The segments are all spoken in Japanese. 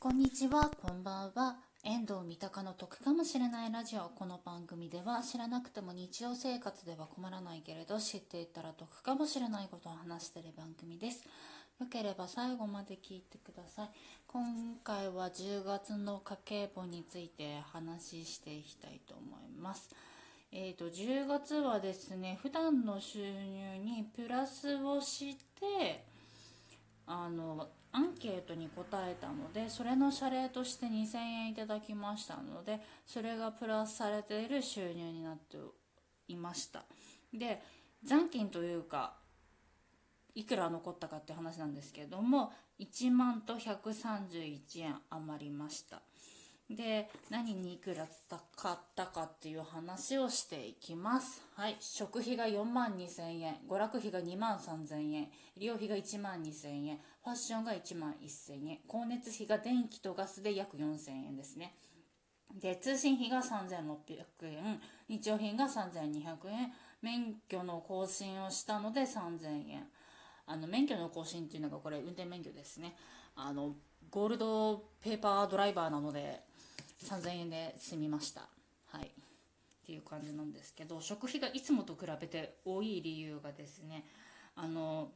こんにちは、こんばんは。遠藤三鷹の得かもしれないラジオ。この番組では知らなくても日常生活では困らないけれど知っていたら得かもしれないことを話している番組です。よければ最後まで聞いてください。今回は10月の家計簿について話していきたいと思います。えーと、10月はですね、普段の収入にプラスをしてあのアンケートに答えたのでそれの謝礼として2000円いただきましたのでそれがプラスされている収入になっていました。で残金というかいくら残ったかって話なんですけども1万と131円余りました。で何にいくら使ったかっていう話をしていきます。はい。食費が4万2000円。娯楽費が2万3000円。医療費が1万2000円。ファッションが1万1000円。光熱費が電気とガスで約4000円ですね。で通信費が3600円。日用品が3200円。免許の更新をしたので3000円。あの免許の更新っていうのがこれ運転免許ですね。あのゴールドペーパードライバーなので3000円で済みました。はい。っていう感じなんですけど食費がいつもと比べて多い理由がですねあの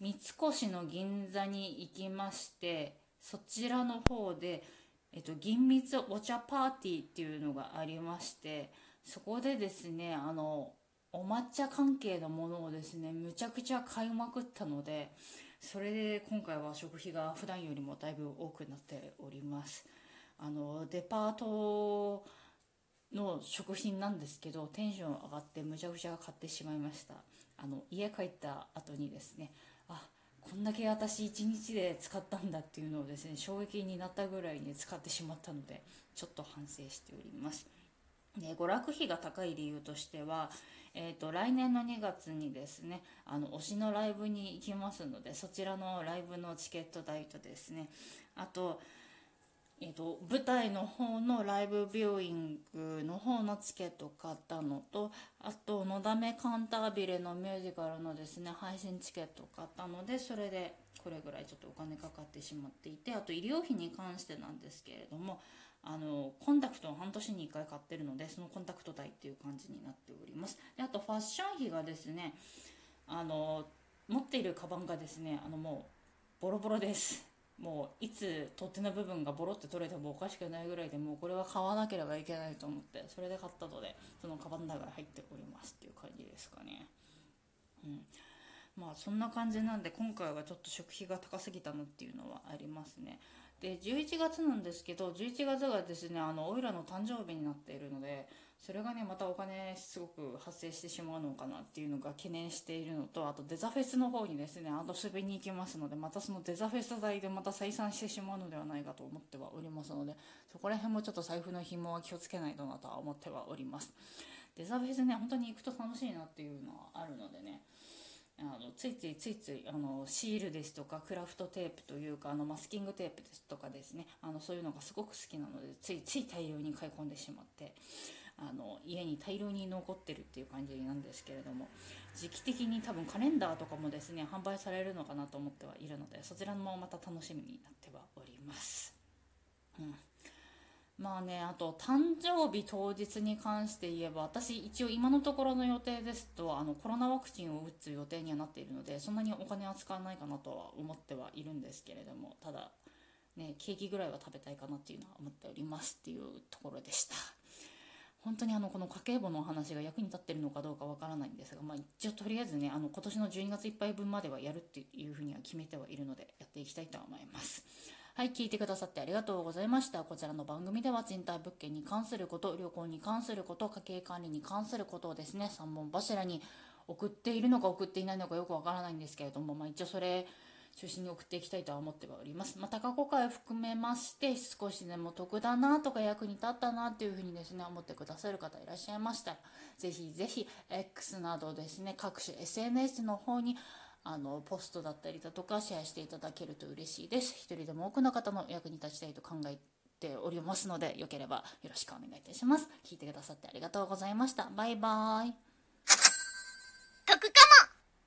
三越の銀座に行きましてそちらの方で、えっと、銀蜜お茶パーティーっていうのがありましてそこでですねあのお抹茶関係のものをですねむちゃくちゃ買いまくったのでそれで今回は食費が普段よりもだいぶ多くなっております。あのデパートの食品なんですけどテンション上がってむちゃくちゃ買ってしまいました。あの家帰った後にですねあこんだけ私1日で使ったんだっていうのをですね衝撃になったぐらいに使ってしまったのでちょっと反省しております。で娯楽費が高い理由としては、えーと、来年の2月にですねあの推しのライブに行きますのでそちらのライブのチケット代とですねあとえーと、舞台の方のライブビューイングの方のチケット買ったのとあと「のだめカンタービレ」のミュージカルのですね配信チケットを買ったのでそれでこれぐらいちょっとお金かかってしまっていてあと医療費に関してなんですけれどもあのコンタクトを半年に1回買ってるのでそのコンタクト代っていう感じになっております。であとファッション費がですねあの持っているカバンがですねあのもうボロボロです。もういつ取っ手の部分がボロって取れてもおかしくないぐらいでもうこれは買わなければいけないと思ってそれで買ったのでそのカバンの中に入っておりますっていう感じですかね。うん。まあそんな感じなんで今回はちょっと食費が高すぎたのっていうのはありますね。で11月なんですけど11月がですねあのオイラの誕生日になっているのでそれがねまたお金すごく発生してしまうのかなっていうのが懸念しているのとあとデザフェスの方にですね遊びに行きますのでまたそのデザフェス代でまた採算してしまうのではないかと思ってはおりますのでそこら辺もちょっと財布の紐は気をつけないとなとは思ってはおります。デザフェスね本当に行くと楽しいなっていうのはあるのでね。あのついついついついあのシールですとかクラフトテープというかあのマスキングテープですとかですねあのそういうのがすごく好きなのでついつい大量に買い込んでしまってあの家に大量に残ってるっていう感じなんですけれども時期的に多分カレンダーとかもですね販売されるのかなと思ってはいるのでそちらもまた楽しみになってはおります。うんまあね、あと誕生日当日に関して言えば私一応今のところの予定ですとあのコロナワクチンを打つ予定にはなっているのでそんなにお金は使わないかなとは思ってはいるんですけれどもただねケーキぐらいは食べたいかなっていうのは思っておりますっていうところでした。本当にあのこの家計簿のお話が役に立ってるのかどうかわからないんですが、まあ、一応とりあえずねあの今年の12月いっぱい分まではやるっていうふうには決めてはいるのでやっていきたいと思います。はい、聞いてくださってありがとうございました。こちらの番組では賃貸物件に関すること、旅行に関すること、家計管理に関することをですね、3本柱に送っているのか送っていないのかよくわからないんですけれども、まあ、一応それ中心に送っていきたいとは思っております。また過去回を含めまして少しでも得だなとか役に立ったなっていうふうにですね思ってくださる方いらっしゃいましたらぜひぜひ X などですね各種 SNS の方にあのポストだったりだとかシェアしていただけると嬉しいです。一人でも多くの方の役に立ちたいと考えておりますのでよければよろしくお願いいたします。聞いてくださってありがとうございました。バイバーイ。